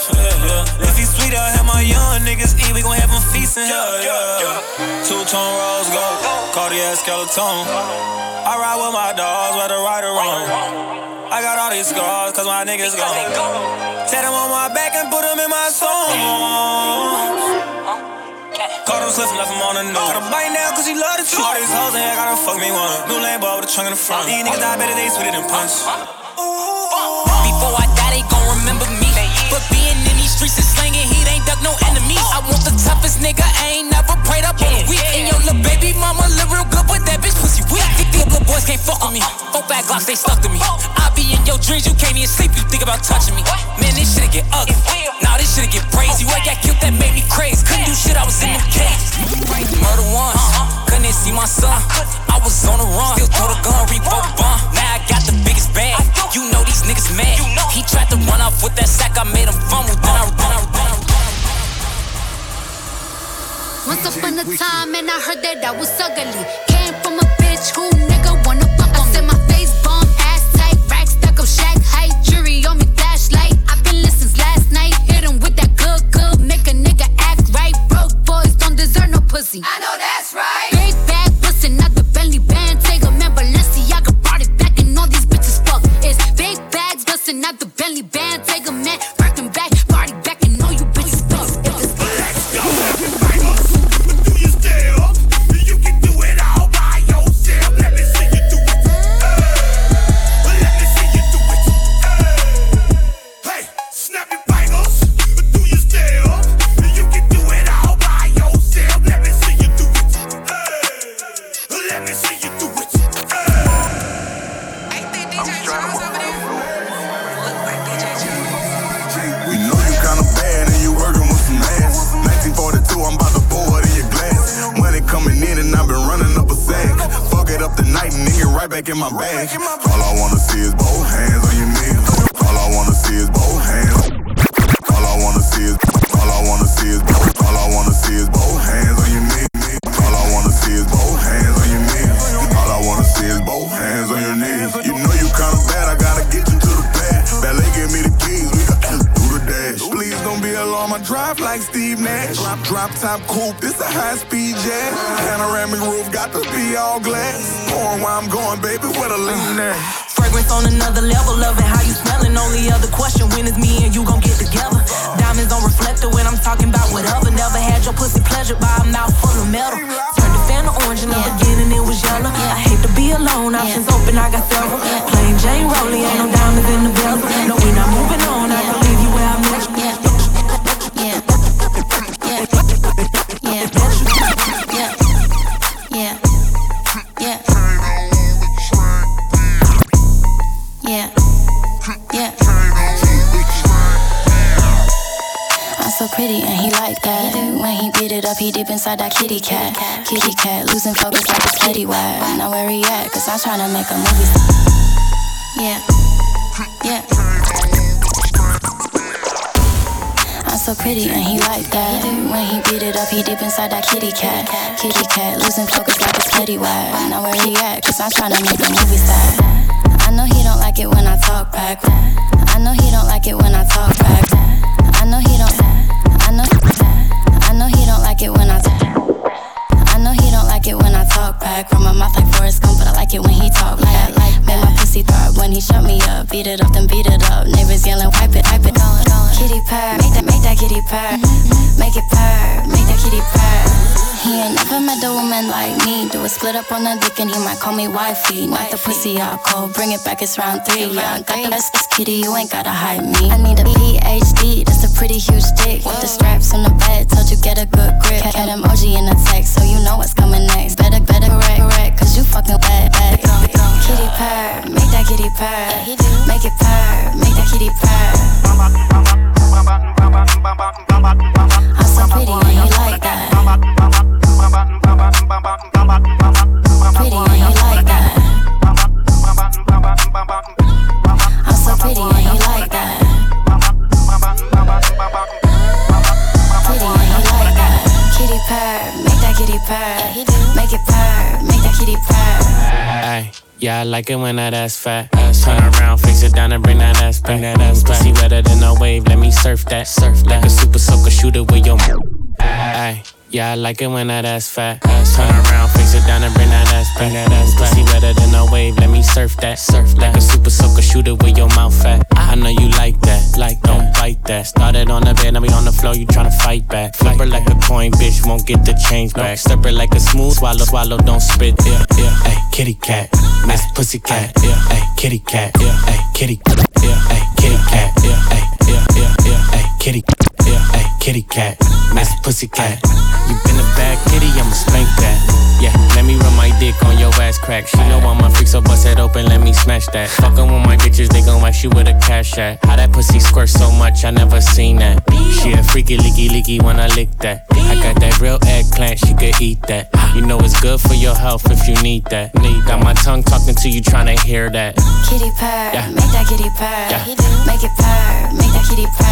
yeah. If he's sweet, I'll have my young niggas eat. We gon' have them feastin' here. Yeah, yeah. Two tone rose gold, Cartier skeleton. I ride with my dogs, whether right or wrong. I got all these scars, cause my niggas gone. Set them on my back and put them in my song. Caught him slipping, left him on the nose. Got a bite now, cause he love the truth. All these hoes in here gotta fuck me one. New lane ball with a trunk in the front. Uh-huh. These niggas die better, they sweeter than punch. Uh-huh. Before I die, they gon' remember me. But being in these streets and slinging heat ain't duck no enemies. Uh-huh. I want the toughest nigga, I ain't never prayed up on a week. And your little baby mama live little boys can't fuck with me. Four bad glocks, they stuck to me. I be in your dreams, you can't even sleep, you think about touching me. Man, this shit get ugly. Nah, this shit get crazy. What got killed that made me crazy. Couldn't do shit, I was in them cages. Murder once, couldn't see my son. I was on the run, still told a gun, revoke bomb. Now I got the biggest bag. You know these niggas mad. He tried to run off with that sack, I made him fumble. Then I, then I, I, Once upon a time, and I heard that I was ugly. Came from a bitch who full of metal. Turned the fan to orange in the beginning, it was yellow. I hate to be alone, options open, I got several. Plain Jane Rollie, ain't no diamonds in the bezel. Inside that kitty cat. Kitty cat, losing focus like a steady wag. Now where he at? Cause I'm tryna make a movie. Yeah. Yeah. I'm so pretty and he like that. When he beat it up, he deep inside that kitty cat. Kitty cat, losing focus like a steady wag. Now where he at? Cause I'm tryna make a movie star. I know he don't like it when I talk back. I know he don't like it when I talk back. I know he don't. I know. I know he don't like it when. I back. From my mouth like Forrest Gump, but I like it when he talk like back. Make my pussy throb when he shut me up. Beat it up, then beat it up. Neighbors yelling, wipe it, wipe it. Kitty purr, make that, make that kitty purr. Make it purr, make that kitty purr. He ain't never met a woman like me. Do a split up on the dick and he might call me wifey. Knock the pussy out cold, bring it back, it's round three. Yeah, I got the best this kitty, you ain't gotta hide me. I need a PhD, that's a pretty huge dick. With the straps on the bed, told you get a good grip. Cat emoji in the text, so you know what's coming next. Better, better correct, correct, cause you fucking bad, bad. Kitty purr, make that kitty purr. Make it purr, make that kitty purr. I'm so pretty and he like that. Pretty and he like that. Yeah, I like it when that ass fat. Ass turn around, face it down and bring that ass back. Bring that ass back. Pussy wetter than a wave, let me surf that. Surf like a super soaker, shoot it with your. Ay, yeah, I like it when that ass fat. Ass turn around, face it down and bring that ass back. Bring that ass back. Pussy wetter than a wave, let me surf that. Surf like a super soaker, shoot it with your mouth fat. I know you like that, like don't bite that. Started on the bed, now we on the floor, you tryna fight back. Flip her like a coin, bitch, won't get the change back. Step her like a smooth swallow, swallow, don't spit. Yeah, yeah. Hey, kitty cat, miss pussy cat. Yeah, hey, kitty cat. Yeah, hey, kitty. Yeah, hey, kitty cat. Yeah, hey, yeah, yeah, yeah. Hey, kitty. Kitty cat, miss pussy cat. You been a bad kitty, I'ma spank that. Yeah, let me run my dick on your ass crack. She know I'm a freak, so bust it open, let me smash that. Fuckin' with my bitches, they gon' wax you with a cash at. How that pussy squirt so much, I never seen that. She a freaky, leaky, leaky when I lick that. I got that real eggplant, she could eat that. You know it's good for your health if you need that. Need got my tongue talking to you, tryna hear that. Kitty purr, Yeah. make that kitty purr. Yeah. Make it purr, make that kitty purr.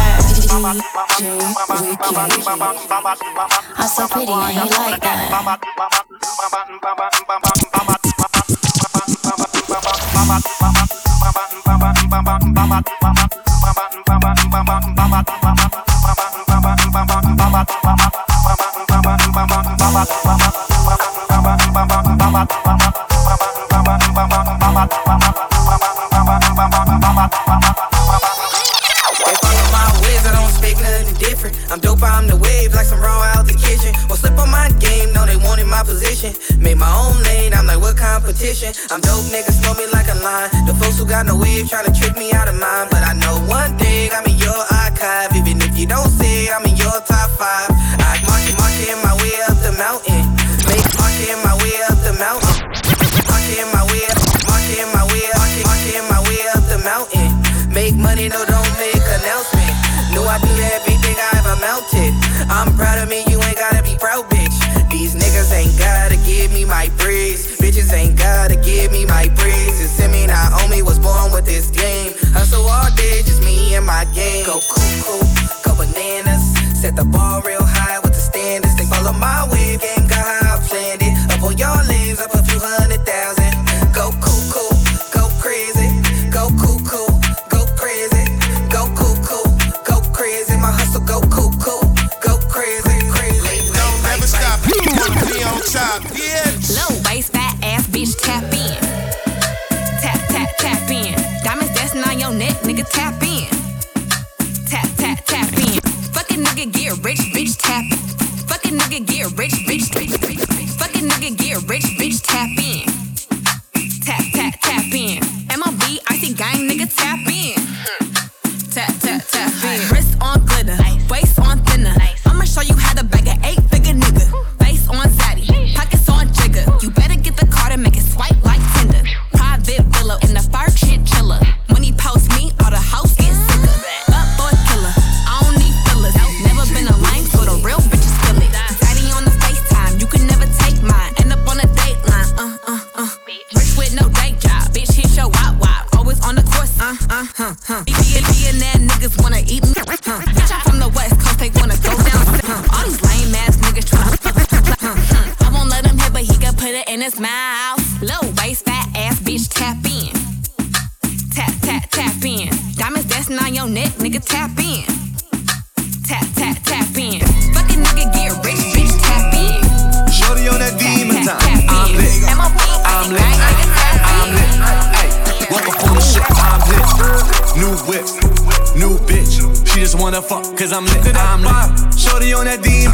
I'm so pretty and he like that. They wanted my position. Made my own lane, I'm like, what competition? I'm dope, niggas know me like a line. The folks who got no wave tryna trick me out of mine. But I know one thing, I'm in your archive. Even if you don't it, I'm in your top five. I market, market my way up the mountain. Make market my way up the mountain. Market my way up, market my way up, market my way up the mountain. Make money, no, don't make announcement. Knew I do everything I ever mounted. I'm proud of me, you ain't gotta ain't gotta give me my praise. Bitches ain't gotta give me my praise. It's in me, not on was born with this game. Hustle all day, just me and my game. Go cuckoo, go bananas. Set the bar real high with the standards. They follow my wave, game got how his mouth. Low waist, fat ass bitch, tap in. Tap, tap, tap in. Diamonds dancing on your neck, nigga, tap in. Tap, tap, tap in. Fucking nigga get rich, bitch, tap in. Shorty on that demon time. Tap I'm in. lit. I'm lit. I'm lit. Ay, woke up on the shit. I'm lit. New whip. New bitch. She just wanna fuck cause I'm lit. I'm lit. Shorty on that demon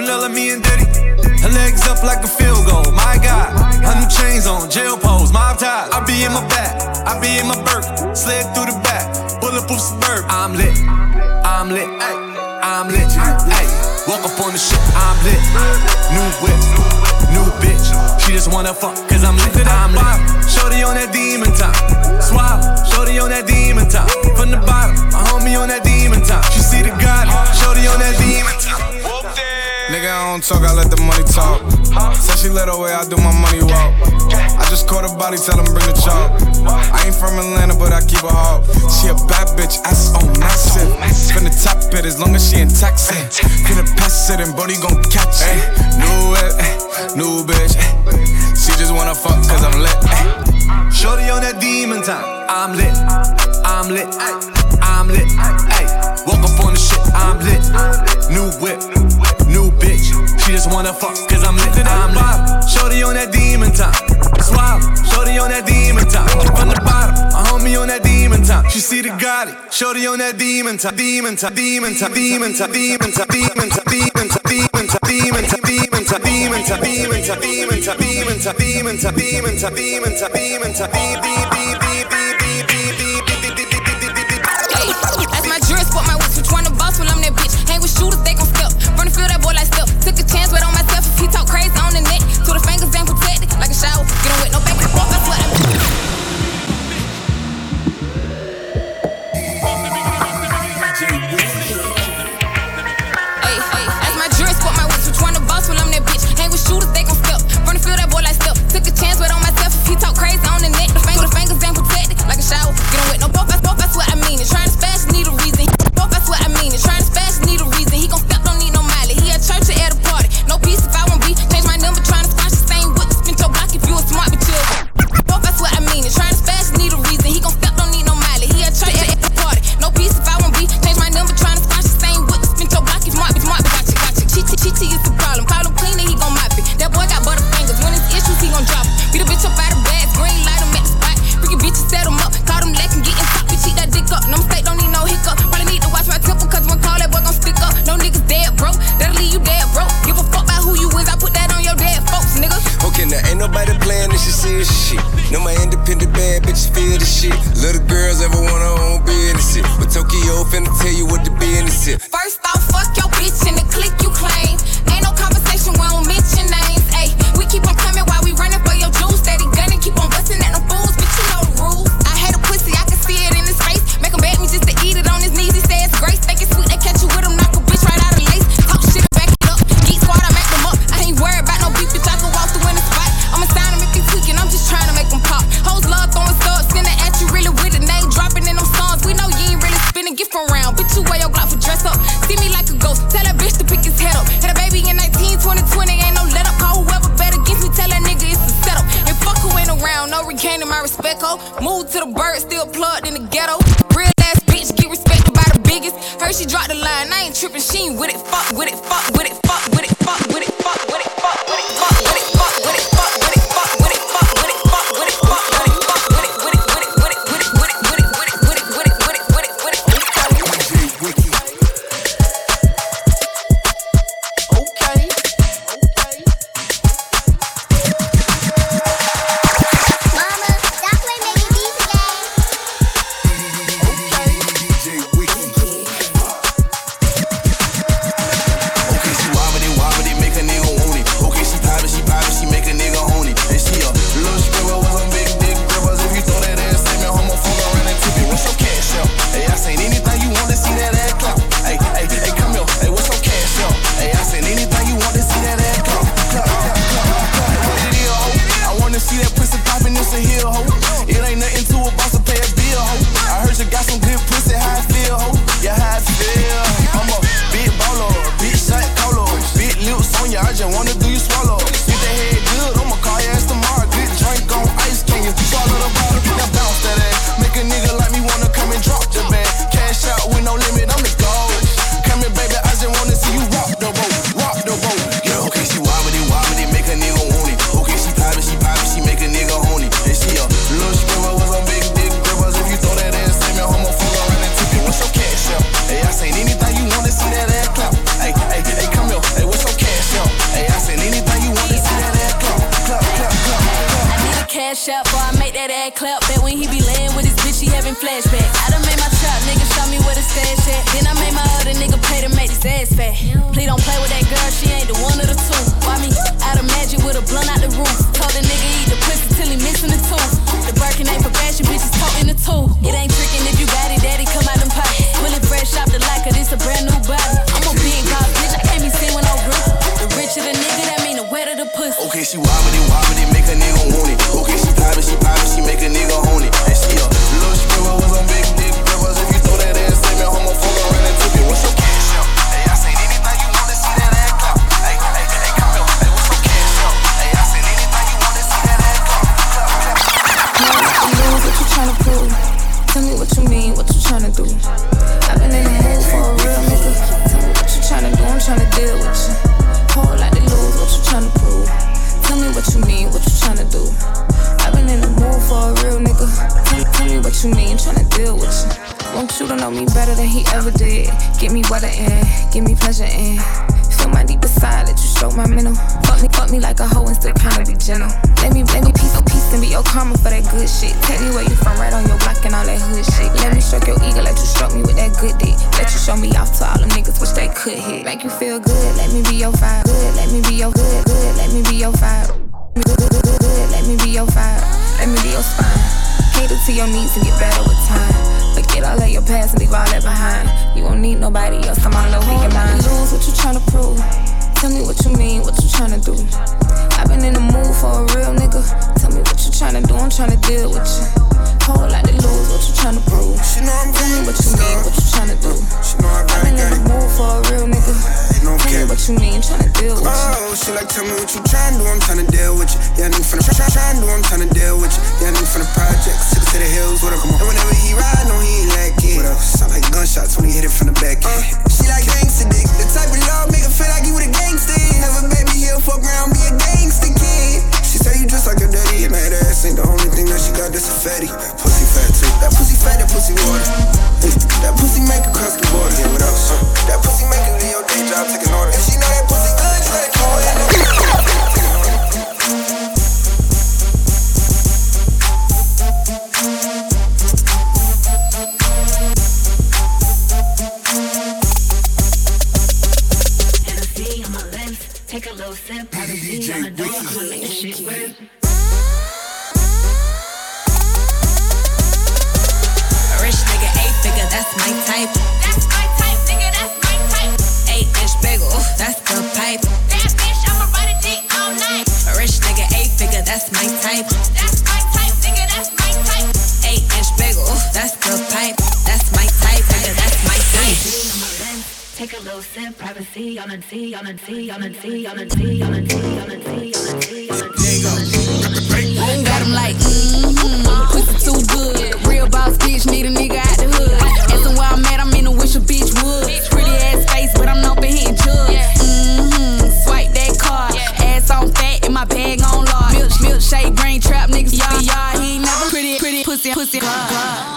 vanilla, me and Diddy. Her legs up like a field goal, my God. Her new chains on, jail pose, mob ties. I be in my back, I be in my Burke, slid through the back, bulletproof suburb. I'm lit, I'm lit, ay, I'm lit, ay. Walk up on the shit, I'm lit. New whip, new bitch. She just wanna fuck, cause I'm lit, I'm lit. Shorty on that demon time. Swallow, shorty on that demon time. Don't talk, I let the money talk. Said she let her way, I do my money walk. I just caught a body, tell him bring the chalk. I ain't from Atlanta, but I keep a hawk. She a bad bitch, ass on massive. Finna top it as long as she in Texas. Finna pass it and Bodie gon' catch it. New whip, eh, new bitch. Eh. She just wanna fuck cause I'm lit. Eh. Shorty on that demon time. I'm lit, I'm lit, I'm lit. Woke up on the shit. I'm lit. New whip. She just wanna fuck cause I'm lit. I'm lit. Shorty on that demon time. Swallow. Shorty on that demon time. From the bottom, a homie on that demon time. She see the Gotti. Shorty on that demon time. Demon time. Demon time. Demon time. Demon time. Demon time. Demon time. Demon time. Demon time. Demon time. Demon time. Demon time. Demon time. Demon time. Demon time. Demon time. Demon time. Demon time. That's that clap back when he be laying with his bitch, he having flashbacks. I done made my trap, nigga show me where the stash at. Then I made my other nigga pay to make his ass fat. Please don't play with that girl, she ain't the one of the two. Why me? Out of magic with a blunt out the roof. what you tryna do. I've been in the mood for a real nigga. Tell me what you tryna do, I'm tryna deal with you. Whole lot to lose, what you tryna prove? She know I'm Tell me what you mean, what you tryna do? She know I've been in the mood for a real nigga. Tell me what you mean, tryna deal with you. Oh, she like tell me what you tryna do, I'm tryna deal with you. Yeah, nigga from the try, try, do, I'm tryna deal with you. Yeah, nigga from the projects, city to the hills, what up? Come on. And whenever he ride, no he ain't lacking. What up? Sound like gunshots when he hit it from the back end. Uh, she like gangsta dick, the type of love make her feel like you a gangsta. Have a baby here, fuck around, be a gangsta. She say you just like a daddy, and that ass ain't the only thing that she got. That's a fatty. Pussy fat too. That pussy fat, that pussy water. Mm. That pussy make her cross the border. Yeah, without some. That pussy make her do your day job, taking orders. If she know that pussy good, you gotta call. Rich nigga, eight figure, that's my type. That's my type, nigga, that's my type. Eight inch bagel, that's the pipe. That bitch, I'ma a dick all night. Rich nigga, eight figure, that's my type. Got him like, mm-hmm, pussy too good. Real boss bitch, need a nigga out the hood. Asking where I'm at, I'm in a wish a bitch would. Pretty ass face, but I'm open here and judge. Mm-hmm, swipe that card. Ass on fat and my bag on large. Milk, milkshake, brain trap, niggas, y'all, y'all, he never pretty, pretty pussy, pussy, God. God.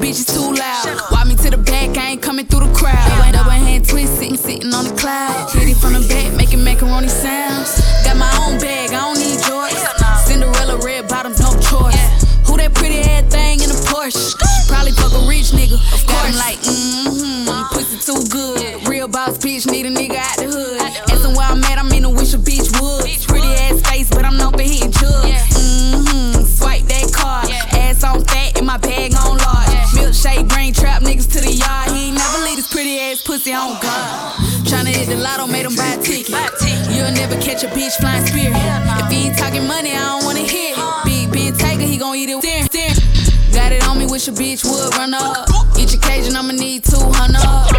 Broke bitches too loud. Walk me to the back, I ain't coming through the crowd. Double hand twist, sitting, sitting on the cloud. Hit it from the back, making macaroni sounds. Got my own bag, I don't need yours. Cinderella red bottoms, no choice. Who that pretty ass thing in a Porsche? Probably fuck a rich nigga. Got him like, mm-hmm, pussy too good. Real boss bitch, need a nigga out the hood. This pussy on God. Tryna hit the lotto, made him buy a ticket. You'll never catch a bitch flying spirit. If he ain't talking money, I don't wanna hear it. Big Ben Tiger, he gon' eat it. Damn, damn. Got it on me, wish a bitch would run up. Each occasion, I'ma need 200.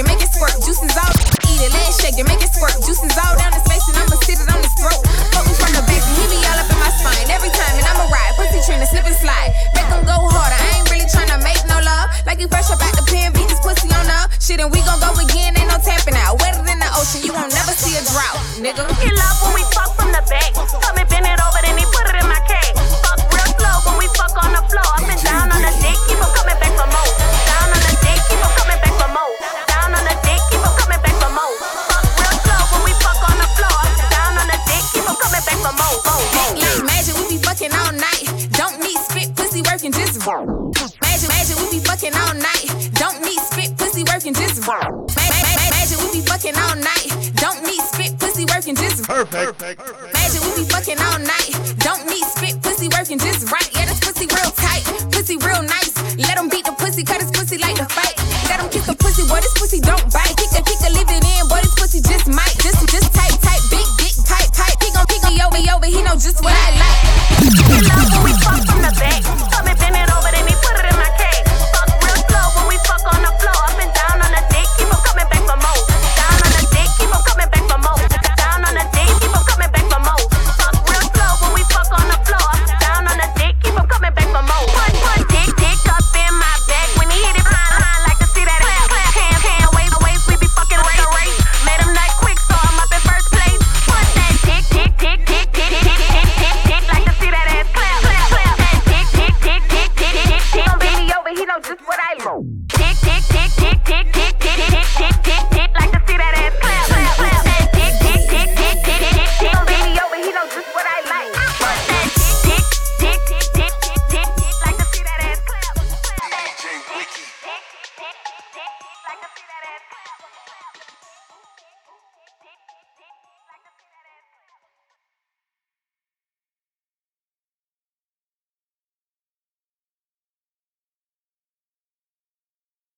Eat it, let it shake make it squirt. Juices all, eat it, shake it, make it squirt. Juices all down his face and I'ma sit it on his throat. Fuck me from the back and he be all up in my spine every time and I'ma ride. Pussy tryna slip and slide, make him go harder. I ain't really tryna make no love. Like he fresh up out the pen, beat this pussy on up. Shit and we gon' go again, ain't no tapping out. Wetter than the ocean, you won't never see a drought, nigga. He love when we fuck from the back. Come Perfect. Magic, we be fucking all night.